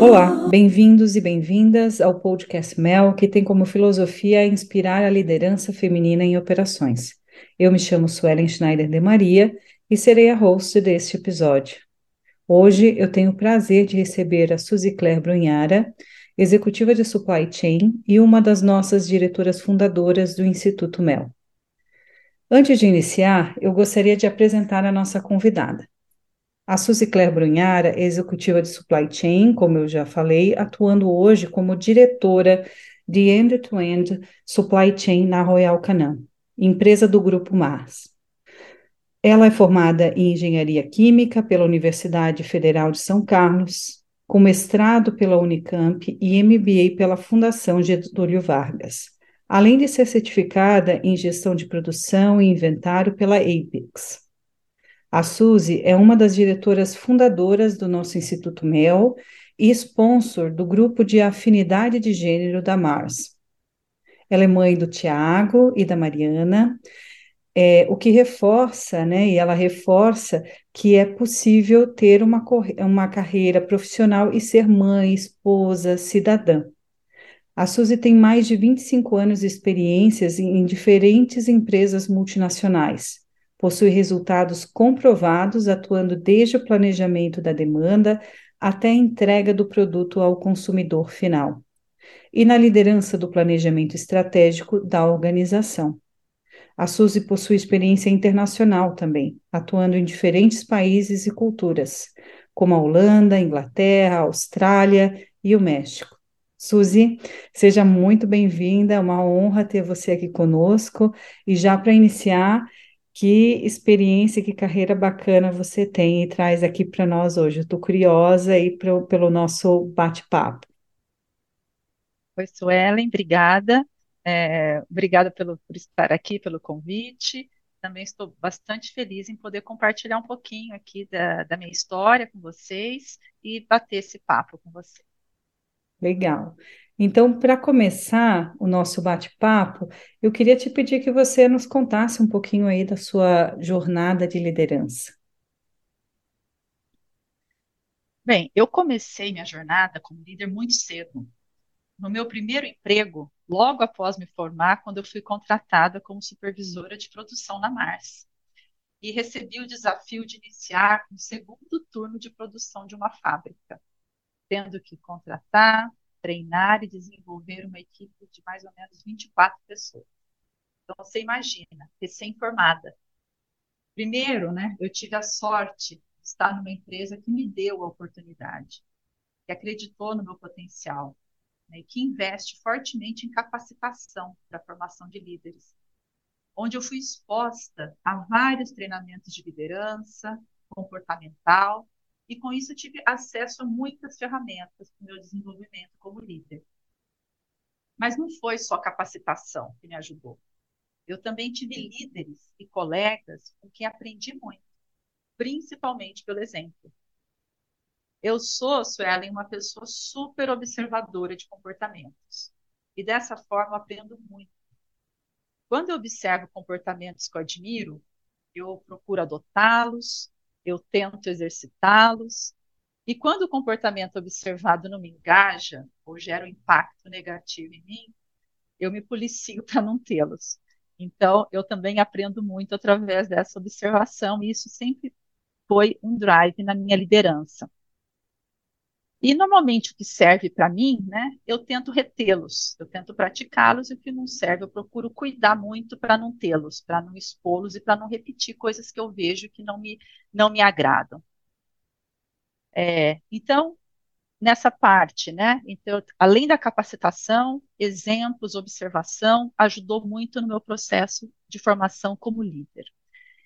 Olá, bem-vindos e bem-vindas ao podcast Mel, que tem como filosofia inspirar a liderança feminina em operações. Eu me chamo Suelen Schneider de Maria e serei a host deste episódio. Hoje eu tenho o prazer de receber a Suzy Claire Brunhara, executiva de Supply Chain e uma das nossas diretoras fundadoras do Instituto Mel. Antes de iniciar, eu gostaria de apresentar a nossa convidada. A Suzy Claire Brunhara é executiva de Supply Chain, como eu já falei, atuando hoje como diretora de End-to-End -end Supply Chain na Royal Canin, empresa do Grupo Mars. Ela é formada em Engenharia Química pela Universidade Federal de São Carlos, com mestrado pela Unicamp e MBA pela Fundação Getúlio Vargas, além de ser certificada em Gestão de Produção e Inventário pela APEX. A Suzy é uma das diretoras fundadoras do nosso Instituto MEL e sponsor do grupo de afinidade de gênero da Mars. Ela é mãe do Tiago e da Mariana, é, o que reforça, né, e ela reforça que é possível ter uma, uma carreira profissional e ser mãe, esposa, cidadã. A Suzy tem mais de 25 anos de experiências em, em diferentes empresas multinacionais possui resultados comprovados, atuando desde o planejamento da demanda até a entrega do produto ao consumidor final, e na liderança do planejamento estratégico da organização. A Suzy possui experiência internacional também, atuando em diferentes países e culturas, como a Holanda, Inglaterra, a Austrália e o México. Suzy, seja muito bem-vinda, é uma honra ter você aqui conosco. E já para iniciar, que experiência, que carreira bacana você tem e traz aqui para nós hoje. Eu estou curiosa aí pro, pelo nosso bate-papo. Oi, Suelen, obrigada. É, obrigada pelo, por estar aqui, pelo convite. Também estou bastante feliz em poder compartilhar um pouquinho aqui da, da minha história com vocês e bater esse papo com vocês. Legal. Então, para começar o nosso bate-papo, eu queria te pedir que você nos contasse um pouquinho aí da sua jornada de liderança. Bem, eu comecei minha jornada como líder muito cedo. No meu primeiro emprego, logo após me formar, quando eu fui contratada como supervisora de produção na Mars. E recebi o desafio de iniciar o segundo turno de produção de uma fábrica, tendo que contratar, treinar e desenvolver uma equipe de mais ou menos 24 pessoas. Então, você imagina, recém-formada. Primeiro, né, eu tive a sorte de estar numa empresa que me deu a oportunidade, que acreditou no meu potencial, né, que investe fortemente em capacitação para a formação de líderes, onde eu fui exposta a vários treinamentos de liderança comportamental e com isso tive acesso a muitas ferramentas para o meu desenvolvimento como líder. Mas não foi só capacitação que me ajudou. Eu também tive líderes e colegas com quem aprendi muito, principalmente pelo exemplo. Eu sou, Suelen, uma pessoa super observadora de comportamentos. E dessa forma aprendo muito. Quando eu observo comportamentos que eu admiro, eu procuro adotá-los, eu tento exercitá-los. E quando o comportamento observado não me engaja ou gera um impacto negativo em mim, eu me policio para não tê-los. Então, eu também aprendo muito através dessa observação, e isso sempre foi um drive na minha liderança. E normalmente o que serve para mim, né, eu tento retê-los, eu tento praticá-los e o que não serve, eu procuro cuidar muito para não tê-los, para não expô-los e para não repetir coisas que eu vejo que não me, não me agradam. É, então, nessa parte, né, então, além da capacitação, exemplos, observação, ajudou muito no meu processo de formação como líder.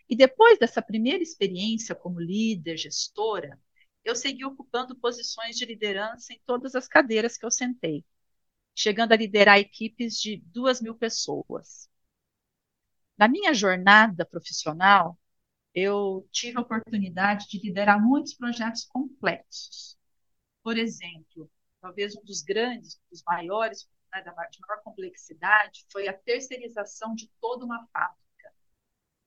E depois dessa primeira experiência como líder, gestora, eu segui ocupando posições de liderança em todas as cadeiras que eu sentei, chegando a liderar equipes de duas mil pessoas. Na minha jornada profissional, eu tive a oportunidade de liderar muitos projetos complexos. Por exemplo, talvez um dos grandes, dos maiores, né, de maior complexidade, foi a terceirização de toda uma fábrica.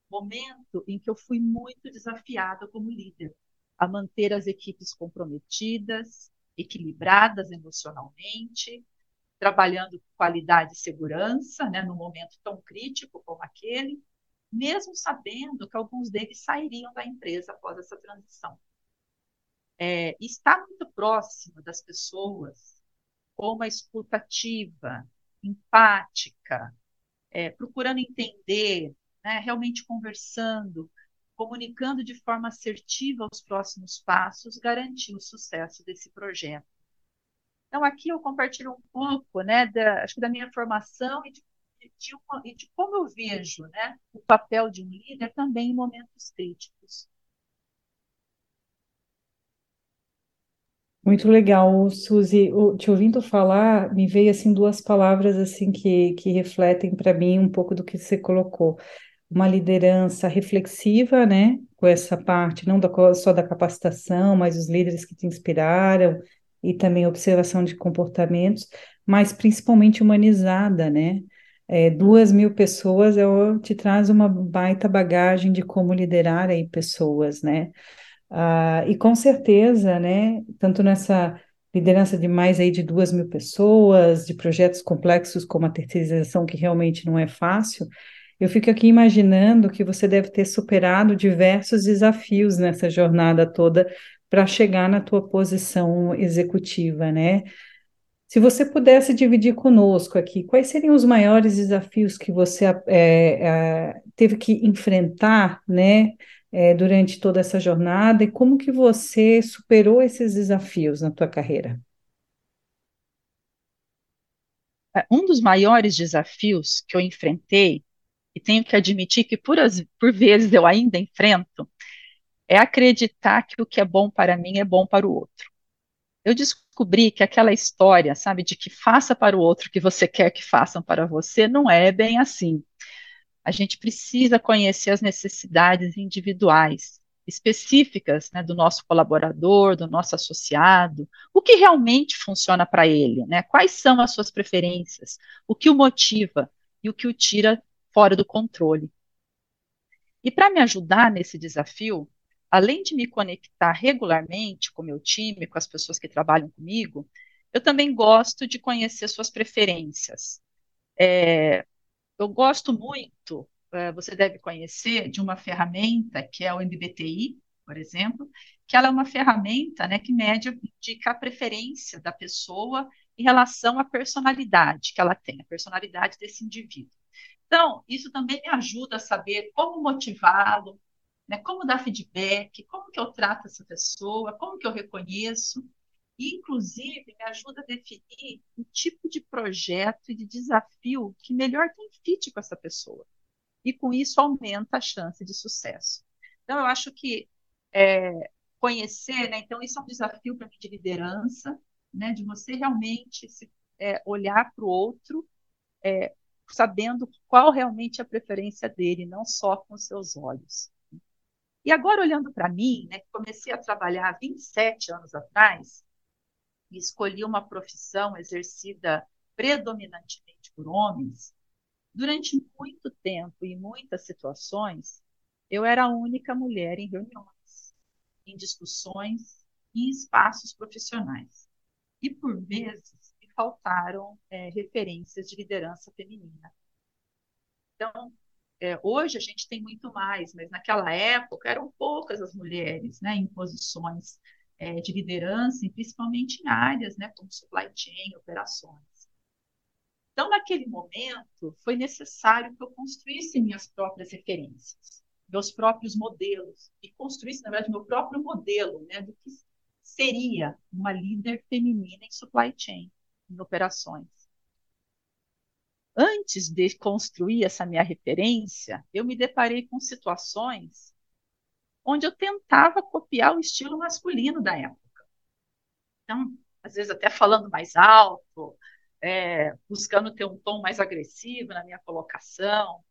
Momento em que eu fui muito desafiada como líder a manter as equipes comprometidas, equilibradas emocionalmente, trabalhando com qualidade e segurança, né, num momento tão crítico como aquele, mesmo sabendo que alguns deles sairiam da empresa após essa transição. É, estar muito próximo das pessoas, com uma escutativa, empática, é, procurando entender, né, realmente conversando, comunicando de forma assertiva os próximos passos, garantir o sucesso desse projeto. Então, aqui eu compartilho um pouco, né, da, acho que da minha formação e de, de, uma, e de como eu vejo, né, o papel de um líder também em momentos críticos. Muito legal, Suzy. Te ouvindo falar, me veio assim duas palavras assim que, que refletem para mim um pouco do que você colocou. Uma liderança reflexiva, né? Com essa parte não da, só da capacitação, mas os líderes que te inspiraram e também observação de comportamentos, mas principalmente humanizada, né? É, duas mil pessoas é, te traz uma baita bagagem de como liderar aí pessoas, né? Ah, e com certeza, né, tanto nessa liderança de mais aí de duas mil pessoas, de projetos complexos como a terceirização, que realmente não é fácil, eu fico aqui imaginando que você deve ter superado diversos desafios nessa jornada toda para chegar na tua posição executiva, né? Se você pudesse dividir conosco aqui, quais seriam os maiores desafios que você é, é, teve que enfrentar, né, é, durante toda essa jornada e como que você superou esses desafios na tua carreira? É, um dos maiores desafios que eu enfrentei, e tenho que admitir que por, as, por vezes eu ainda enfrento, é acreditar que o que é bom para mim é bom para o outro. Eu descobri que aquela história, sabe, de que faça para o outro o que você quer que façam para você, não é bem assim. A gente precisa conhecer as necessidades individuais, específicas né, do nosso colaborador, do nosso associado, o que realmente funciona para ele, né? quais são as suas preferências, o que o motiva e o que o tira fora do controle. E para me ajudar nesse desafio, além de me conectar regularmente com meu time, com as pessoas que trabalham comigo, eu também gosto de conhecer suas preferências. É, eu gosto muito, uh, você deve conhecer, de uma ferramenta que é o MBTI, por exemplo, que ela é uma ferramenta né, que mede, indica a preferência da pessoa em relação à personalidade que ela tem, a personalidade desse indivíduo. Então, isso também me ajuda a saber como motivá-lo, né, como dar feedback, como que eu trato essa pessoa, como que eu reconheço, e, inclusive, me ajuda a definir o tipo de projeto e de desafio que melhor tem fit com essa pessoa. E, com isso, aumenta a chance de sucesso. Então, eu acho que é, conhecer, né, então, isso é um desafio para mim de liderança, né, de você realmente se, é, olhar para o outro, é, sabendo qual realmente é a preferência dele, não só com seus olhos. E agora, olhando para mim, né, comecei a trabalhar há 27 anos atrás, e escolhi uma profissão exercida predominantemente por homens, durante muito tempo e muitas situações, eu era a única mulher em reuniões, em discussões e em espaços profissionais. E, por vezes, faltaram é, referências de liderança feminina. Então, é, hoje a gente tem muito mais, mas naquela época eram poucas as mulheres né, em posições é, de liderança, principalmente em áreas né, como supply chain, operações. Então, naquele momento, foi necessário que eu construísse minhas próprias referências, meus próprios modelos, e construísse, na verdade, meu próprio modelo né, do que seria uma líder feminina em supply chain, em operações. Antes de construir essa minha referência, eu me deparei com situações onde eu tentava copiar o estilo masculino da época. Então, às vezes até falando mais alto, é, buscando ter um tom mais agressivo na minha colocação,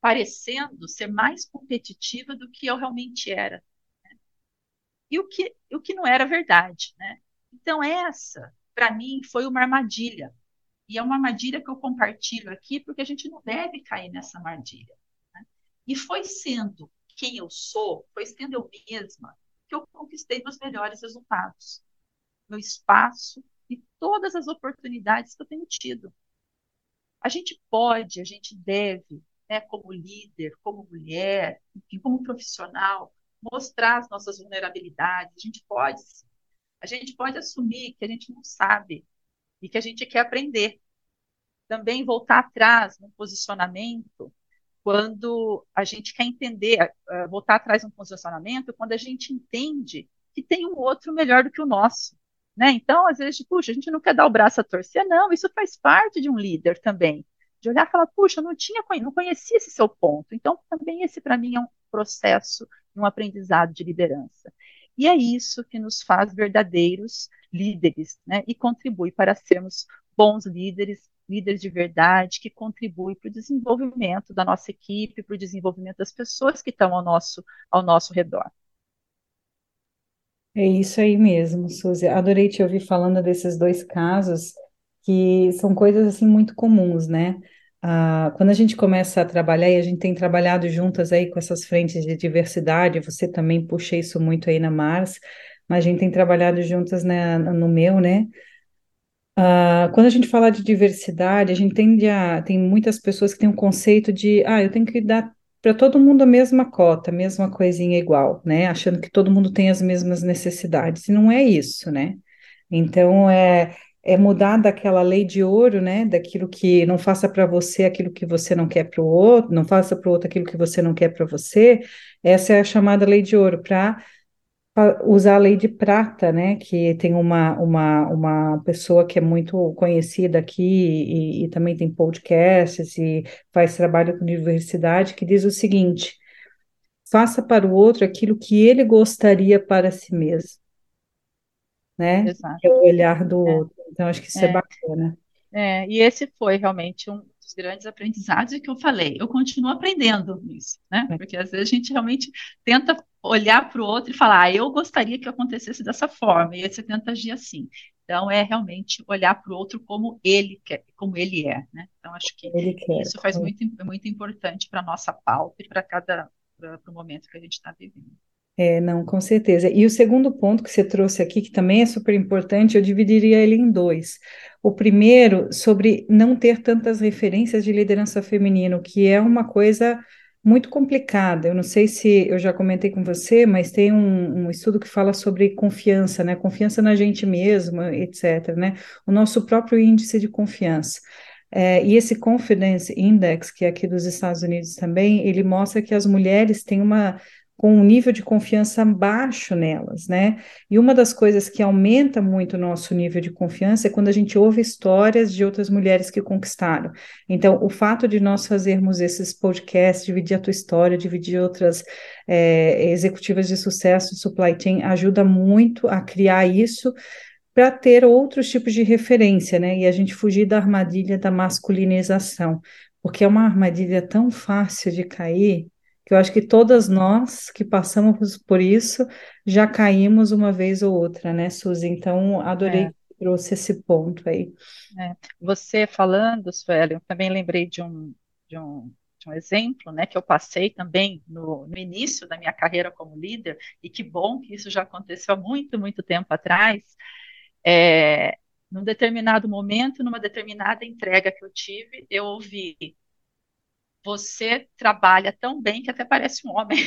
parecendo ser mais competitiva do que eu realmente era. Né? E o que, o que não era verdade. Né? Então, essa, para mim, foi uma armadilha. E é uma armadilha que eu compartilho aqui, porque a gente não deve cair nessa armadilha. Né? E foi sendo quem eu sou, foi sendo eu mesma que eu conquistei meus melhores resultados. meu espaço e todas as oportunidades que eu tenho tido. A gente pode, a gente deve, né, como líder, como mulher, enfim, como profissional, mostrar as nossas vulnerabilidades. A gente pode, a gente pode assumir que a gente não sabe e que a gente quer aprender. Também voltar atrás no posicionamento quando a gente quer entender, voltar atrás no posicionamento, quando a gente entende que tem um outro melhor do que o nosso. Né? Então, às vezes, puxa, a gente não quer dar o braço a torcer, não, isso faz parte de um líder também. De olhar e falar, puxa, não tinha, não conhecia esse seu ponto. Então, também esse para mim é um processo, um aprendizado de liderança. E é isso que nos faz verdadeiros líderes, né? E contribui para sermos bons líderes líderes de verdade, que contribuem para o desenvolvimento da nossa equipe, para o desenvolvimento das pessoas que estão ao nosso, ao nosso redor. É isso aí mesmo, Suzy. Adorei te ouvir falando desses dois casos, que são coisas assim muito comuns, né? Ah, quando a gente começa a trabalhar, e a gente tem trabalhado juntas aí com essas frentes de diversidade, você também puxa isso muito aí na Mars, mas a gente tem trabalhado juntas né, no meu, né? Uh, quando a gente fala de diversidade, a gente tende a. Tem muitas pessoas que têm um conceito de, ah, eu tenho que dar para todo mundo a mesma cota, a mesma coisinha igual, né? Achando que todo mundo tem as mesmas necessidades. E não é isso, né? Então, é, é mudar daquela lei de ouro, né? Daquilo que não faça para você aquilo que você não quer para o outro, não faça para o outro aquilo que você não quer para você. Essa é a chamada lei de ouro, para usar a lei de prata, né? Que tem uma, uma, uma pessoa que é muito conhecida aqui e, e também tem podcasts e faz trabalho com diversidade, que diz o seguinte: faça para o outro aquilo que ele gostaria para si mesmo. Né? Exato. É o olhar do é. outro. Então, acho que isso é, é bacana. É, e esse foi realmente um, dos grandes aprendizados e que eu falei, eu continuo aprendendo nisso, né? É. Porque às vezes a gente realmente tenta olhar para o outro e falar, ah, eu gostaria que acontecesse dessa forma, e aí você tenta agir assim. Então é realmente olhar para o outro como ele quer, como ele é, né? Então acho que isso faz muito, muito importante para a nossa pauta e para cada para o momento que a gente está vivendo. É, não, com certeza. E o segundo ponto que você trouxe aqui, que também é super importante, eu dividiria ele em dois. O primeiro, sobre não ter tantas referências de liderança feminina, que é uma coisa muito complicada. Eu não sei se eu já comentei com você, mas tem um, um, estudo que fala sobre confiança, né? Confiança na gente mesmo, etc. Né? O nosso próprio índice de confiança. É, e esse Confidence Index, que é aqui dos Estados Unidos também, ele mostra que as mulheres têm uma com um nível de confiança baixo nelas, né? E uma das coisas que aumenta muito o nosso nível de confiança é quando a gente ouve histórias de outras mulheres que conquistaram. Então, o fato de nós fazermos esses podcasts, dividir a tua história, dividir outras é, executivas de sucesso de supply chain, ajuda muito a criar isso para ter outros tipos de referência, né? E a gente fugir da armadilha da masculinização, porque é uma armadilha tão fácil de cair que eu acho que todas nós que passamos por isso já caímos uma vez ou outra, né, Suzy? Então, adorei é. que trouxe esse ponto aí. É. Você falando, Sueli, eu também lembrei de um, de um, de um exemplo, né, que eu passei também no, no início da minha carreira como líder, e que bom que isso já aconteceu há muito, muito tempo atrás. É, num determinado momento, numa determinada entrega que eu tive, eu ouvi você trabalha tão bem que até parece um homem.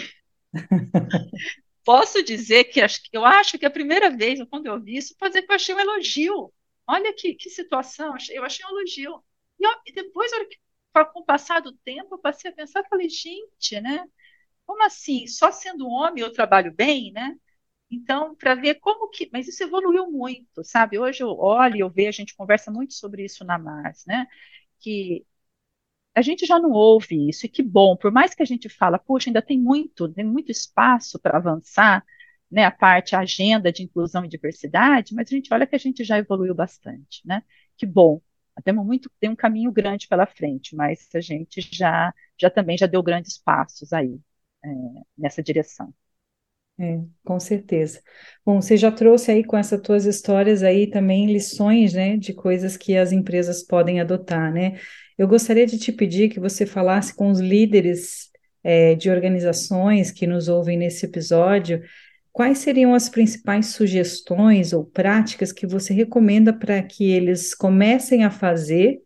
Posso dizer que eu acho que a primeira vez, quando eu vi isso, pode dizer que eu achei um elogio. Olha que, que situação, eu achei um elogio. E, eu, e depois, com o passar do tempo, eu passei a pensar, falei, gente, né? Como assim? Só sendo homem eu trabalho bem, né? Então, para ver como que. Mas isso evoluiu muito, sabe? Hoje eu olho e eu vejo, a gente conversa muito sobre isso na Mars, né? Que a gente já não ouve isso, e que bom, por mais que a gente fala, puxa, ainda tem muito, tem muito espaço para avançar, né, a parte, a agenda de inclusão e diversidade, mas a gente olha que a gente já evoluiu bastante, né, que bom, temos muito, tem um caminho grande pela frente, mas a gente já, já também já deu grandes passos aí, é, nessa direção. É, com certeza. Bom, você já trouxe aí com essas tuas histórias aí também lições, né, de coisas que as empresas podem adotar, né? Eu gostaria de te pedir que você falasse com os líderes é, de organizações que nos ouvem nesse episódio quais seriam as principais sugestões ou práticas que você recomenda para que eles comecem a fazer,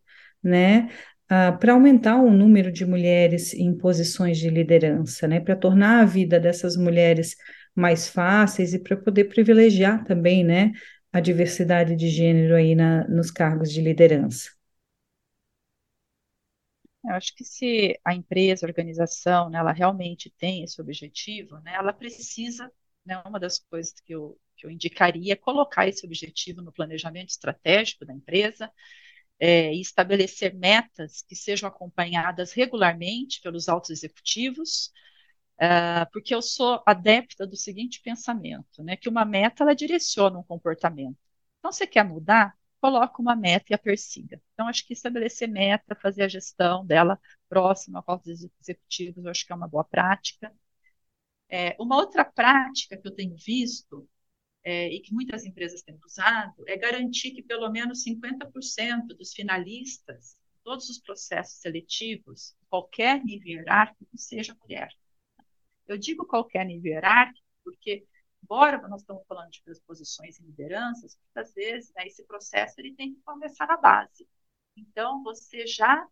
né, uh, para aumentar o número de mulheres em posições de liderança, né, para tornar a vida dessas mulheres mais fáceis e para poder privilegiar também, né, a diversidade de gênero aí na, nos cargos de liderança? Eu acho que se a empresa, a organização, né, ela realmente tem esse objetivo, né, ela precisa, né, uma das coisas que eu, que eu indicaria é colocar esse objetivo no planejamento estratégico da empresa é, e estabelecer metas que sejam acompanhadas regularmente pelos altos executivos, uh, porque eu sou adepta do seguinte pensamento, né, que uma meta ela direciona um comportamento. Então, você quer mudar? Coloca uma meta e a persiga. Então, acho que estabelecer meta, fazer a gestão dela próxima aos executivos, eu acho que é uma boa prática. É, uma outra prática que eu tenho visto é, e que muitas empresas têm usado é garantir que pelo menos 50% dos finalistas, todos os processos seletivos, qualquer nível hierárquico, seja mulher. Eu digo qualquer nível hierárquico porque embora nós estamos falando de posições em lideranças, muitas vezes né, esse processo ele tem que começar na base. Então, você já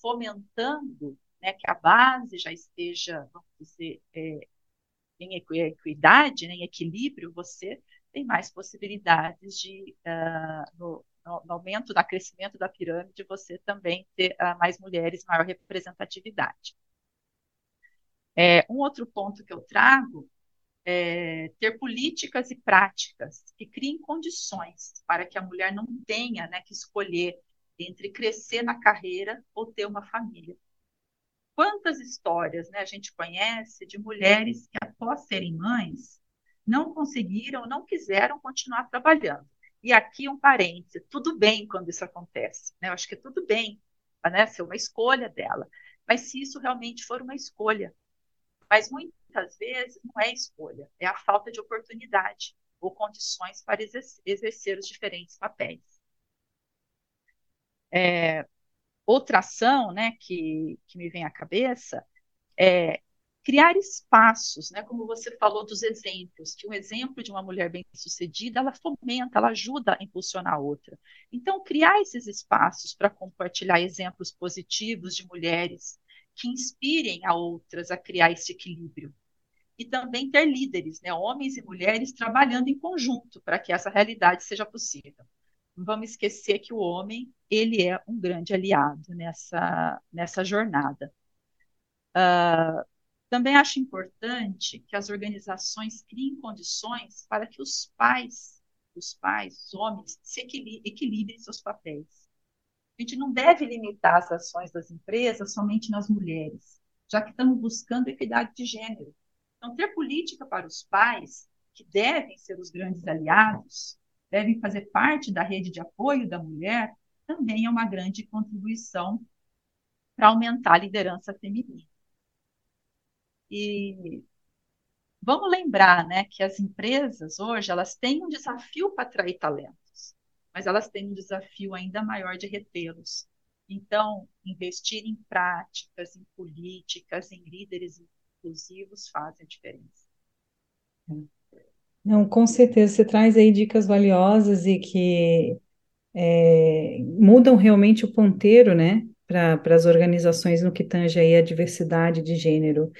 fomentando né, que a base já esteja, vamos dizer, é, em equidade, né, em equilíbrio, você tem mais possibilidades de, uh, no, no, aumento da crescimento da pirâmide, você também ter uh, mais mulheres, maior representatividade. É, um outro ponto que eu trago é, ter políticas e práticas que criem condições para que a mulher não tenha né, que escolher entre crescer na carreira ou ter uma família. Quantas histórias né, a gente conhece de mulheres que, após serem mães, não conseguiram, não quiseram continuar trabalhando. E aqui um parêntese, tudo bem quando isso acontece. Né? Eu acho que é tudo bem, né, ser uma escolha dela. Mas se isso realmente for uma escolha. Mas muito, muitas vezes não é escolha, é a falta de oportunidade ou condições para exercer os diferentes papéis. É, outra ação né, que, que me vem à cabeça é criar espaços, né, como você falou dos exemplos, que um exemplo de uma mulher bem-sucedida, ela fomenta, ela ajuda a impulsionar a outra. Então, criar esses espaços para compartilhar exemplos positivos de mulheres que inspirem a outras a criar esse equilíbrio e também ter líderes, né, homens e mulheres trabalhando em conjunto para que essa realidade seja possível. Não vamos esquecer que o homem ele é um grande aliado nessa, nessa jornada. Uh, também acho importante que as organizações criem condições para que os pais, os pais, os homens, se equilibrem seus papéis. A gente não deve limitar as ações das empresas somente nas mulheres, já que estamos buscando equidade de gênero. Então, ter política para os pais, que devem ser os grandes aliados, devem fazer parte da rede de apoio da mulher, também é uma grande contribuição para aumentar a liderança feminina. E vamos lembrar, né, que as empresas hoje elas têm um desafio para atrair talentos, mas elas têm um desafio ainda maior de retê-los. Então, investir em práticas, em políticas, em líderes inclusivos fazem a diferença. Não, com certeza, você traz aí dicas valiosas e que é, mudam realmente o ponteiro, né, para as organizações no que tange aí a diversidade de gênero.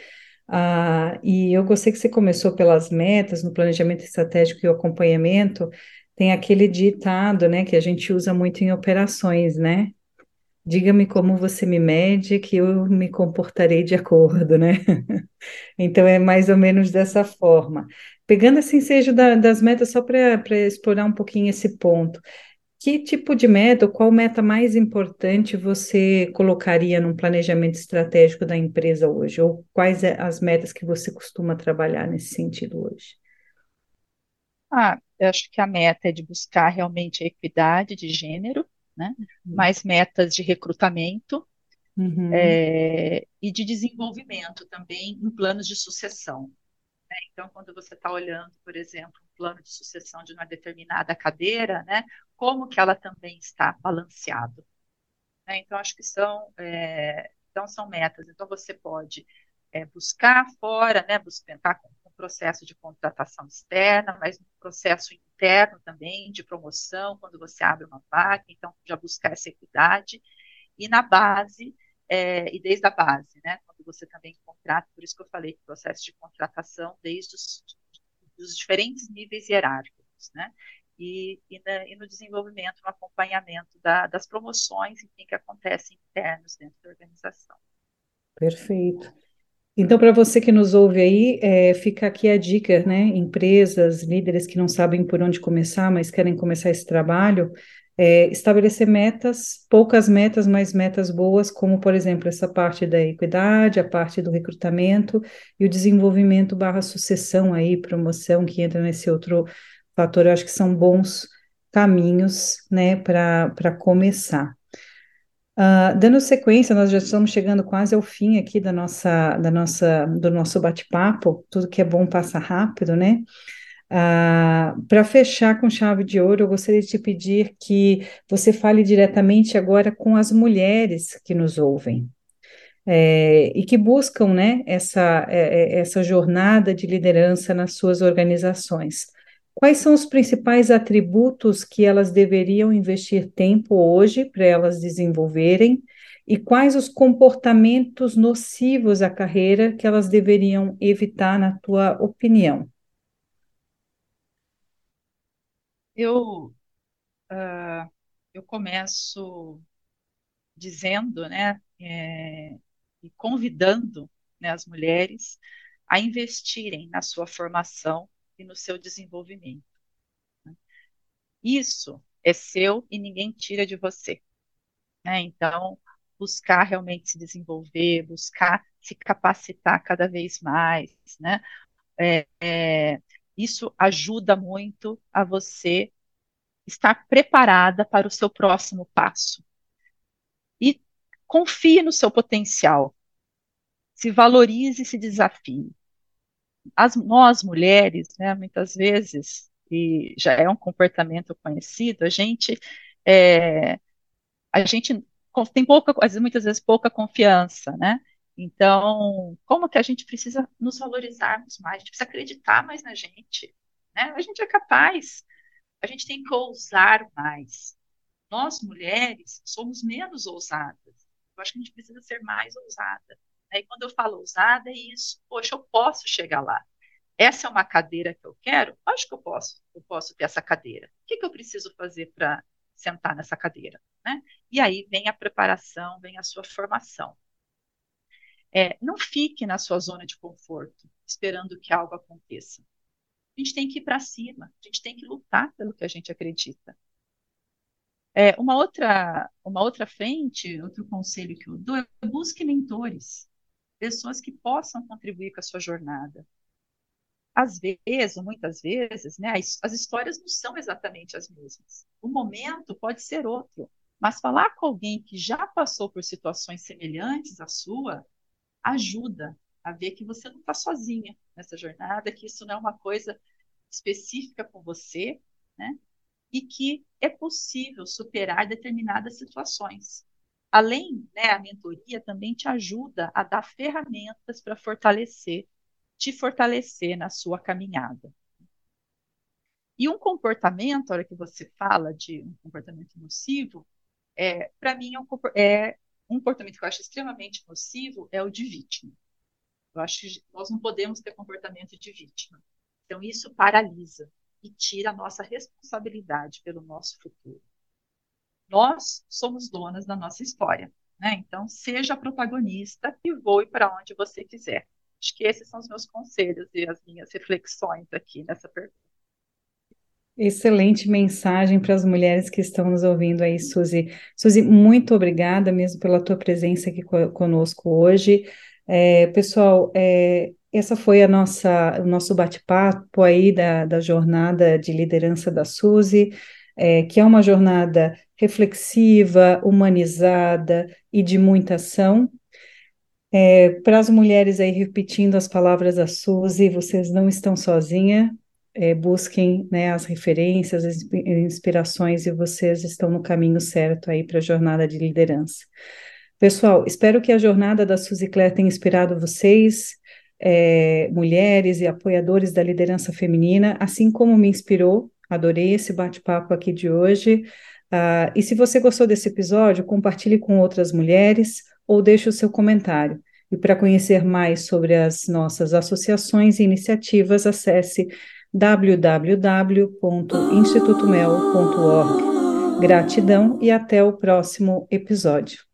Ah, e eu gostei que você começou pelas metas, no planejamento estratégico e o acompanhamento, tem aquele ditado, né, que a gente usa muito em operações, né? Diga-me como você me mede, que eu me comportarei de acordo, né? Então é mais ou menos dessa forma. Pegando esse ensejo da, das metas, só para explorar um pouquinho esse ponto. Que tipo de meta, qual meta mais importante você colocaria num planejamento estratégico da empresa hoje? Ou quais é as metas que você costuma trabalhar nesse sentido hoje? Ah, eu acho que a meta é de buscar realmente a equidade de gênero, né? Uhum. mais metas de recrutamento uhum. é, e de desenvolvimento também em planos de sucessão. Né? Então, quando você está olhando, por exemplo, um plano de sucessão de uma determinada cadeira, né? como que ela também está balanceado. Né? Então, acho que são, é, então são metas. Então, você pode é, buscar fora, né, buscar com processo de contratação externa, mas no processo interno também, de promoção, quando você abre uma vaga, então já buscar essa equidade, e na base, é, e desde a base, né, quando você também contrata, por isso que eu falei que o processo de contratação desde os dos diferentes níveis hierárquicos, né, e, e, na, e no desenvolvimento, no acompanhamento da, das promoções, enfim, que acontecem internos dentro da organização. Perfeito. Então, para você que nos ouve aí, é, fica aqui a dica, né? Empresas, líderes que não sabem por onde começar, mas querem começar esse trabalho, é, estabelecer metas, poucas metas, mas metas boas, como, por exemplo, essa parte da equidade, a parte do recrutamento e o desenvolvimento barra sucessão aí, promoção, que entra nesse outro fator, eu acho que são bons caminhos, né, para começar. Uh, dando sequência, nós já estamos chegando quase ao fim aqui da nossa, da nossa, do nosso bate-papo. Tudo que é bom passa rápido, né? Uh, Para fechar com chave de ouro, eu gostaria de te pedir que você fale diretamente agora com as mulheres que nos ouvem. É, e que buscam né, essa, é essa jornada de liderança nas suas organizações. Quais são os principais atributos que elas deveriam investir tempo hoje para elas desenvolverem? E quais os comportamentos nocivos à carreira que elas deveriam evitar, na tua opinião? Eu, uh, eu começo dizendo, né, é, e convidando né, as mulheres a investirem na sua formação e no seu desenvolvimento. Né? Isso é seu e ninguém tira de você. Né? Então, buscar realmente se desenvolver, buscar se capacitar cada vez mais, né? É, é, isso ajuda muito a você estar preparada para o seu próximo passo. E confie no seu potencial. Se valorize e se desafie as, nós mulheres, né, muitas vezes, e já é um comportamento conhecido, a gente é, a gente tem pouca, muitas vezes pouca confiança, né? Então, como que a gente precisa nos valorizarmos mais? A gente precisa acreditar mais na gente, né? A gente é capaz, a gente tem que ousar mais. Nós, mulheres, somos menos ousadas. Eu acho que a gente precisa ser mais ousada. Né? E quando eu falo ousada, é isso. Poxa, eu posso chegar lá. Essa é uma cadeira que eu quero? Acho que eu posso. Eu posso ter essa cadeira. O que, que eu preciso fazer para sentar nessa cadeira? Né? E aí vem a preparação, vem a sua formação. É, não fique na sua zona de conforto, esperando que algo aconteça. A gente tem que ir para cima, a gente tem que lutar pelo que a gente acredita. É, uma outra, uma outra frente, outro conselho que eu dou é busque mentores pessoas que possam contribuir com a sua jornada. Às vezes, ou muitas vezes, né, as, as histórias não são exatamente as mesmas. O momento pode ser outro, mas falar com alguém que já passou por situações semelhantes à sua ajuda a ver que você não está sozinha nessa jornada, que isso não é uma coisa específica com você, né? E que é possível superar determinadas situações. Além, né, a mentoria também te ajuda a dar ferramentas para fortalecer, te fortalecer na sua caminhada. E um comportamento, a hora que você fala de um comportamento nocivo, é, para mim é um, é um comportamento que eu acho extremamente nocivo é o de vítima. Eu acho que nós não podemos ter comportamento de vítima. Então, isso paralisa e tira a nossa responsabilidade pelo nosso futuro nós somos donas da nossa história. Né? Então, seja protagonista e voe para onde você quiser. Acho que esses são os meus conselhos e as minhas reflexões aqui nessa pergunta. Excelente mensagem para as mulheres que estão nos ouvindo aí, Suzy. Suzy, muito obrigada mesmo pela tua presença aqui conosco hoje. É, pessoal, é, essa foi a nossa, o nosso bate-papo aí da, da jornada de liderança da Suzy é, que é uma jornada reflexiva, humanizada e de muita ação. É, para as mulheres aí, repetindo as palavras da Suzy, vocês não estão sozinhas, é, busquem né, as referências, as inspirações e vocês estão no caminho certo aí para a jornada de liderança. Pessoal, espero que a jornada da Suzy Claire tenha inspirado vocês, é, mulheres e apoiadores da liderança feminina, assim como me inspirou. Adorei esse bate-papo aqui de hoje. Uh, e se você gostou desse episódio, compartilhe com outras mulheres ou deixe o seu comentário. E para conhecer mais sobre as nossas associações e iniciativas, acesse www.institutomel.org. Gratidão e até o próximo episódio.